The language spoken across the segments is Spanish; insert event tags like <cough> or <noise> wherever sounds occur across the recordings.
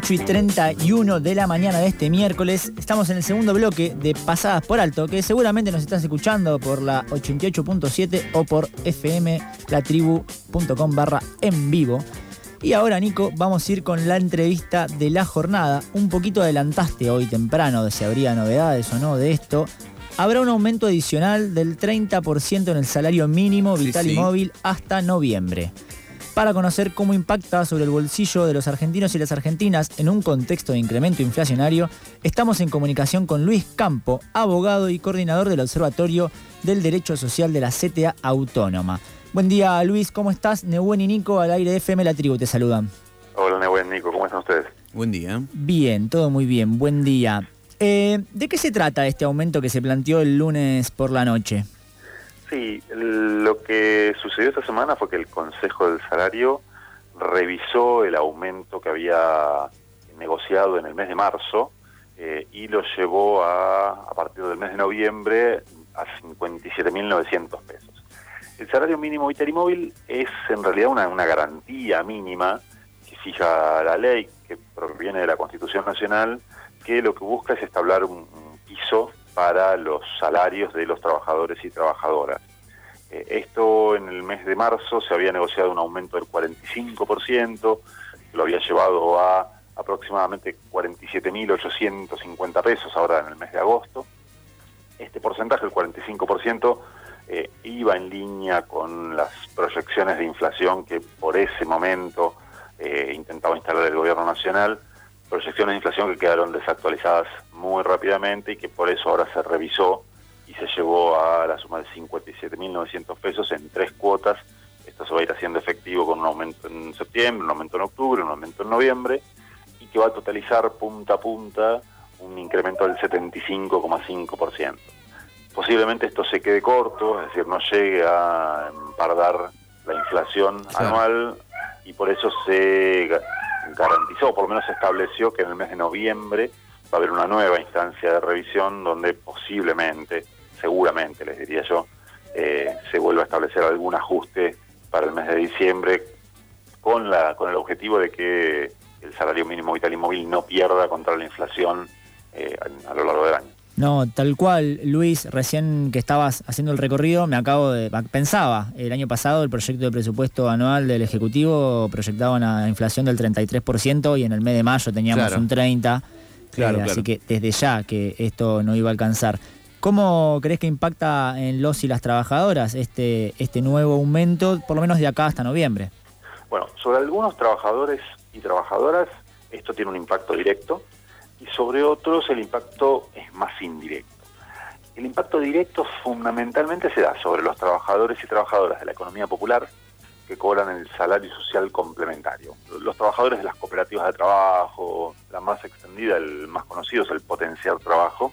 8 y 31 de la mañana de este miércoles. Estamos en el segundo bloque de Pasadas por Alto, que seguramente nos estás escuchando por la 88.7 o por fmlatribu.com barra en vivo. Y ahora, Nico, vamos a ir con la entrevista de la jornada. Un poquito adelantaste hoy temprano de si habría novedades o no de esto. Habrá un aumento adicional del 30% en el salario mínimo vital y móvil hasta noviembre para conocer cómo impacta sobre el bolsillo de los argentinos y las argentinas en un contexto de incremento inflacionario, estamos en comunicación con Luis Campo, abogado y coordinador del Observatorio del Derecho Social de la CTA Autónoma. Buen día Luis, ¿cómo estás? Nebuen y Nico al aire de FM La Tribu te saludan. Hola Nebuen, Nico, ¿cómo están ustedes? Buen día. Bien, todo muy bien, buen día. Eh, ¿De qué se trata este aumento que se planteó el lunes por la noche? Sí, lo que sucedió esta semana fue que el Consejo del Salario revisó el aumento que había negociado en el mes de marzo eh, y lo llevó a, a partir del mes de noviembre a 57.900 pesos. El salario mínimo vital móvil es en realidad una, una garantía mínima que fija la ley, que proviene de la Constitución Nacional, que lo que busca es establecer un piso para los salarios de los trabajadores y trabajadoras. Eh, esto en el mes de marzo se había negociado un aumento del 45%, lo había llevado a aproximadamente 47.850 pesos ahora en el mes de agosto. Este porcentaje, el 45%, eh, iba en línea con las proyecciones de inflación que por ese momento eh, intentaba instalar el gobierno nacional, proyecciones de inflación que quedaron desactualizadas muy rápidamente y que por eso ahora se revisó y se llevó a la suma de 57.900 pesos en tres cuotas. Esto se va a ir haciendo efectivo con un aumento en septiembre, un aumento en octubre, un aumento en noviembre y que va a totalizar punta a punta un incremento del 75,5%. Posiblemente esto se quede corto, es decir, no llegue a empardar la inflación anual y por eso se garantizó, por lo menos estableció que en el mes de noviembre va a haber una nueva instancia de revisión donde posiblemente, seguramente les diría yo, eh, se vuelva a establecer algún ajuste para el mes de diciembre con, la, con el objetivo de que el salario mínimo vital y móvil no pierda contra la inflación eh, a lo largo del año. No, tal cual, Luis, recién que estabas haciendo el recorrido, me acabo de. Pensaba, el año pasado el proyecto de presupuesto anual del Ejecutivo proyectaba una inflación del 33% y en el mes de mayo teníamos Claro. un 30%. Claro, eh, Así claro. que desde ya que esto no iba a alcanzar. ¿Cómo crees que impacta en los y las trabajadoras este, este nuevo aumento, por lo menos de acá hasta noviembre? Bueno, sobre algunos trabajadores y trabajadoras esto tiene un impacto directo y sobre otros el impacto es más indirecto. El impacto directo fundamentalmente se da sobre los trabajadores y trabajadoras de la economía popular que cobran el salario social complementario. Los trabajadores de las cooperativas de trabajo, la más extendida, el más conocido es el potenciar trabajo,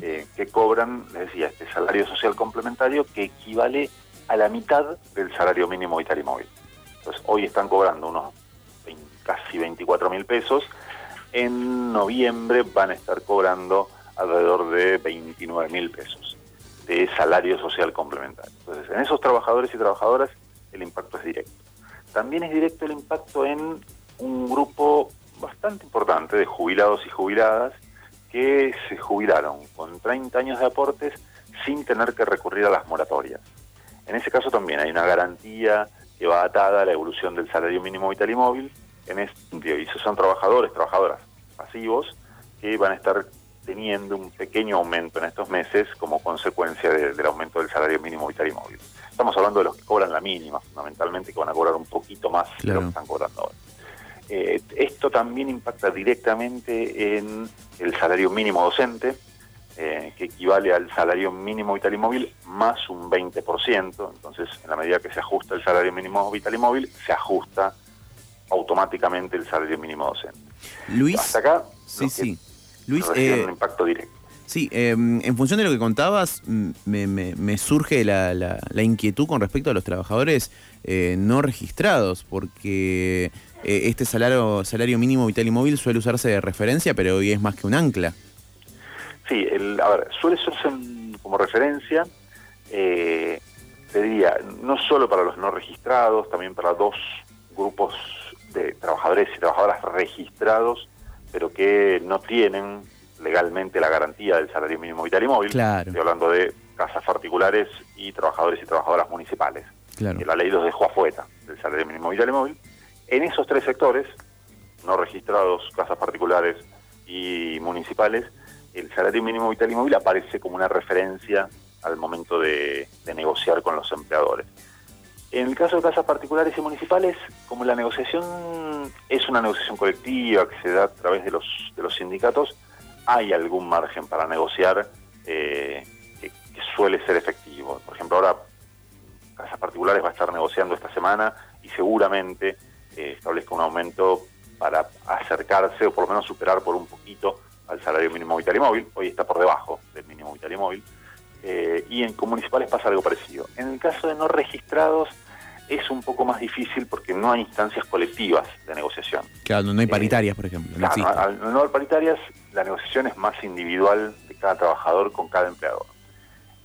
eh, que cobran, les decía, este salario social complementario que equivale a la mitad del salario mínimo vital y móvil. Entonces, hoy están cobrando unos 20 casi 24 mil pesos. En noviembre van a estar cobrando alrededor de 29 mil pesos de salario social complementario. Entonces, en esos trabajadores y trabajadoras el impacto es directo. También es directo el impacto en un grupo bastante importante de jubilados y jubiladas que se jubilaron con 30 años de aportes sin tener que recurrir a las moratorias. En ese caso también hay una garantía que va atada a la evolución del salario mínimo vital y móvil. En este y son trabajadores, trabajadoras que van a estar teniendo un pequeño aumento en estos meses como consecuencia de- del aumento del salario mínimo vital y móvil. Estamos hablando de los que cobran la mínima, fundamentalmente, que van a cobrar un poquito más de lo que están cobrando ahora. Eh, esto también impacta directamente en el salario mínimo docente, eh, que equivale al salario mínimo vital y móvil más un 20%. Entonces, en la medida que se ajusta el salario mínimo vital y móvil, se ajusta automáticamente el salario mínimo docente. Luis. Hasta acá, Sí, sí. Luis, eh, un impacto directo. Sí, em, en función de lo que contabas, me, surge la, inquietud con respecto a los trabajadores eh, no registrados, porque eh, este salario, salario mínimo vital y móvil suele usarse de referencia, pero hoy es más que un ancla. Sí, a ver, suele usarse como referencia, eh, te diría, no solo para los no registrados, también para dos grupos de trabajadores y trabajadoras registrados, pero que no tienen legalmente la garantía del salario mínimo vital y móvil. Estoy hablando de casas particulares y trabajadores y trabajadoras municipales. Que la ley los dejó afuera del salario mínimo vital y móvil. En esos tres sectores, no registrados, casas particulares y municipales, el salario mínimo vital y móvil aparece como una referencia al momento de, negociar con los empleadores. En el caso de casas particulares y municipales, como la negociación es una negociación colectiva que se da a través de los, de los sindicatos, hay algún margen para negociar eh, que, suele ser efectivo. Por ejemplo, ahora Casas Particulares va a estar negociando esta semana y seguramente eh, establezca un aumento para acercarse o por lo menos superar por un poquito al salario mínimo vital y móvil. Hoy está por debajo del mínimo vital y móvil. Eh, y en municipales pasa algo parecido. En el caso de no registrados es un poco más difícil porque no hay instancias colectivas de negociación. Claro, no hay paritarias, por ejemplo. No al no haber paritarias, la negociación es más individual de cada trabajador con cada empleador.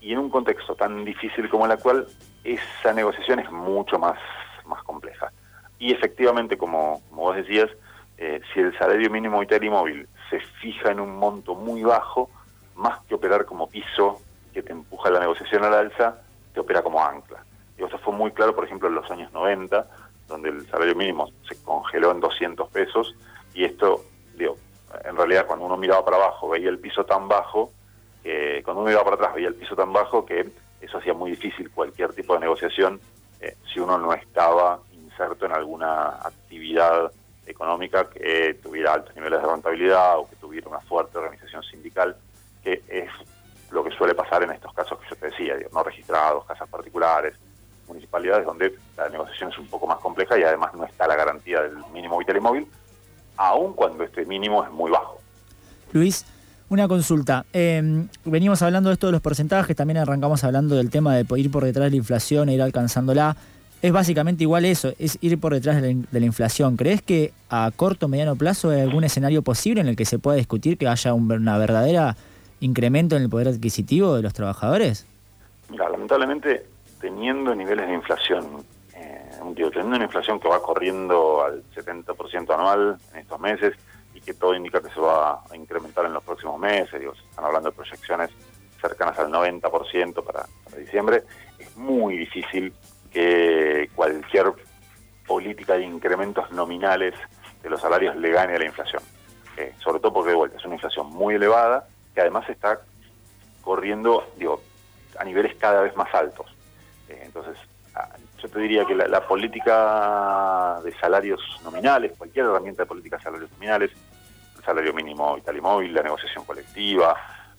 Y en un contexto tan difícil como el actual, esa negociación es mucho más, más compleja. Y efectivamente, como, vos decías, eh, si el salario mínimo vital y móvil se fija en un monto muy bajo, más que operar como piso que te empuja la negociación al alza, te opera como ancla. Y eso fue muy claro, por ejemplo, en los años 90, donde el salario mínimo se congeló en 200 pesos, y esto, digo, en realidad cuando uno miraba para abajo veía el piso tan bajo, que cuando uno miraba para atrás veía el piso tan bajo que eso hacía muy difícil cualquier tipo de negociación eh, si uno no estaba inserto en alguna actividad económica que tuviera altos niveles de rentabilidad o que tuviera una fuerte organización sindical, que es lo que suele pasar en estos casos que yo te decía, no registrados, casas particulares, municipalidades donde la negociación es un poco más compleja y además no está la garantía del mínimo vital y móvil, aun cuando este mínimo es muy bajo. Luis, una consulta. Em, venimos hablando de esto de los porcentajes, también arrancamos hablando del tema de ir por detrás de la inflación e ir alcanzándola. Es básicamente igual eso, es ir por detrás de la, inflación. ¿Crees que a corto o mediano plazo hay algún escenario posible en el que se pueda discutir que haya un una verdadera incremento en el poder adquisitivo de los trabajadores? Mira, lamentablemente, teniendo niveles de inflación teniendo una inflación que va corriendo al 70% anual en estos meses y que todo indica que se va a incrementar en los próximos meses, digo, se están hablando de proyecciones cercanas al 90% para, para diciembre, es muy difícil que cualquier política de incrementos nominales de los salarios le gane a la inflación. Eh, sobre todo porque de vuelta es una inflación muy elevada que además está corriendo digo, a niveles cada vez más altos. Eh, entonces, yo te diría que la, política de salarios nominales, cualquier herramienta de política de salarios nominales, el salario mínimo vital y móvil, la negociación colectiva,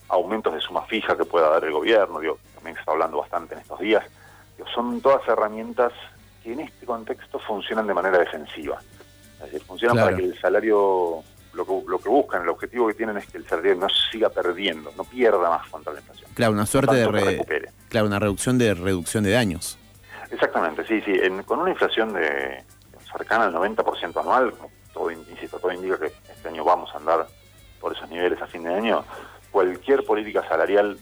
aumentos de suma fija que pueda dar el gobierno, digo, también se está hablando bastante en estos días, son todas herramientas que en este contexto funcionan de manera defensiva. Es decir, funcionan para que el salario, lo que, lo que buscan, el objetivo que tienen es que el salario no siga perdiendo, no pierda más contra la inflación. Claro, una suerte de... Claro, una reducción de reducción de daños. Exactamente, sí, sí. con una inflación de cercana al 90% anual, todo, insisto, todo indica que este año vamos a andar por esos niveles a fin de año, cualquier política salarial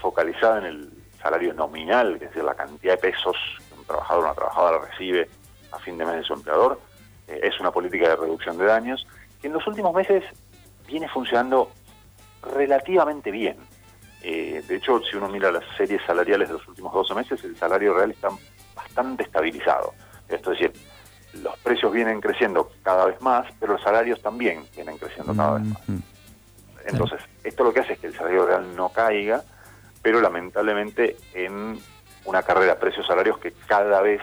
focalizada en el salario nominal, es decir, la cantidad de pesos que un trabajador o una trabajadora recibe a fin de mes de su empleador, eh, es una política de reducción de daños que en los últimos meses viene funcionando relativamente bien. Eh, de hecho, si uno mira las series salariales de los últimos 12 meses, el salario real está bastante estabilizado. Esto es decir, los precios vienen creciendo cada vez más, pero los salarios también vienen creciendo cada vez más. Entonces, esto lo que hace es que el salario real no caiga, pero lamentablemente en una carrera precios-salarios que cada vez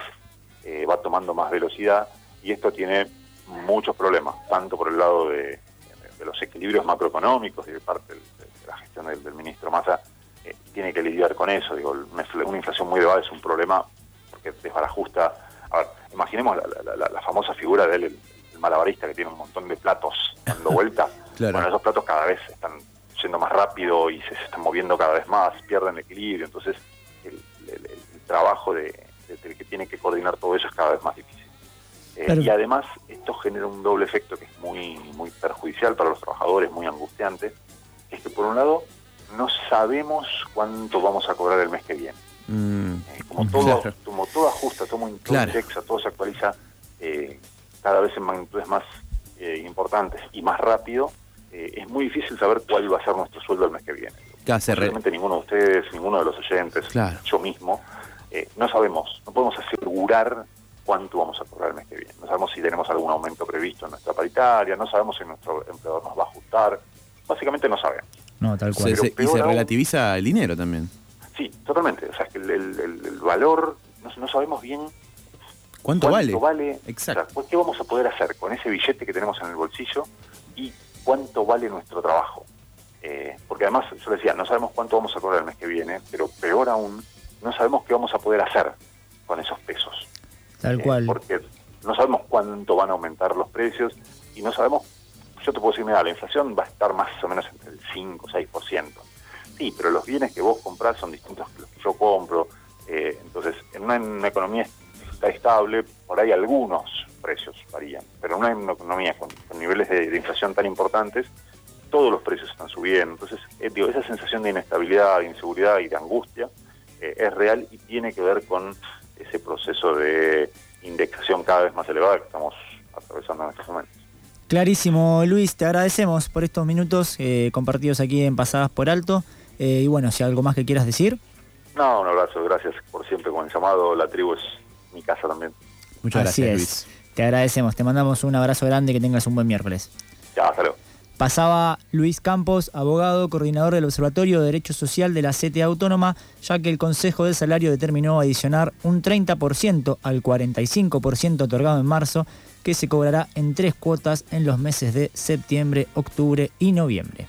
eh, va tomando más velocidad y esto tiene muchos problemas, tanto por el lado de, los equilibrios macroeconómicos y de parte de, la gestión del, ministro Massa, eh, tiene que lidiar con eso. Digo, una inflación muy elevada es un problema que desbarajusta. A ver, imaginemos la, famosa figura de el, malabarista que tiene un montón de platos dando vuelta. <laughs> Bueno, esos platos cada vez están yendo más rápido y se, están moviendo cada vez más, pierden equilibrio, entonces el, trabajo de, del que tiene que coordinar todo eso es cada vez más difícil. Eh, y además esto genera un doble efecto que es muy, muy perjudicial para los trabajadores, muy angustiante, es que por un lado no sabemos cuánto vamos a cobrar el mes que viene. Mm, eh, como, todo, como todo ajusta, todo, indexa, todo se actualiza eh, cada vez en magnitudes más eh, importantes y más rápido, es muy difícil saber cuál va a ser nuestro sueldo el mes que viene. Realmente ninguno de ustedes, ninguno de los oyentes, yo mismo, no sabemos, no podemos asegurar cuánto vamos a cobrar el mes que viene. No sabemos si tenemos algún aumento previsto en nuestra paritaria, no sabemos si nuestro empleador nos va a ajustar. Básicamente no sabemos. No, tal cual. Se, y se relativiza el dinero también. Sí, totalmente. O sea, que el, valor, no, sabemos bien cuánto, vale. vale Exacto. Pues, ¿Qué vamos a poder hacer con ese billete que tenemos en el bolsillo y cuánto vale nuestro trabajo? Eh, porque además, yo decía, no sabemos cuánto vamos a cobrar el mes que viene, pero peor aún, no sabemos qué vamos a poder hacer con esos pesos. Tal eh, cual. Porque no sabemos cuánto van a aumentar los precios y no sabemos yo te puedo decir, mira, la inflación va a estar más o menos entre el 5 o 6%. Sí, pero los bienes que vos comprás son distintos que los que yo compro. Eh, entonces, en una, economía está estable, por ahí algunos precios varían, pero en una economía con, niveles de, inflación tan importantes, todos los precios están subiendo. Entonces, eh, digo, esa sensación de inestabilidad, de inseguridad y de angustia eh, es real y tiene que ver con ese proceso de indexación cada vez más elevada que estamos atravesando en estos momentos. Clarísimo, Luis, te agradecemos por estos minutos eh, compartidos aquí en Pasadas por Alto. Eh, y bueno, si hay algo más que quieras decir. No, un abrazo, gracias por siempre con el llamado. La tribu es mi casa también. Muchas gracias, Luis. Te agradecemos, te mandamos un abrazo grande, que tengas un buen miércoles. Ya, hasta Pasaba Luis Campos, abogado, coordinador del Observatorio de Derecho Social de la CTA Autónoma, ya que el Consejo de Salario determinó adicionar un 30% al 45% otorgado en marzo que se cobrará en tres cuotas en los meses de septiembre, octubre y noviembre.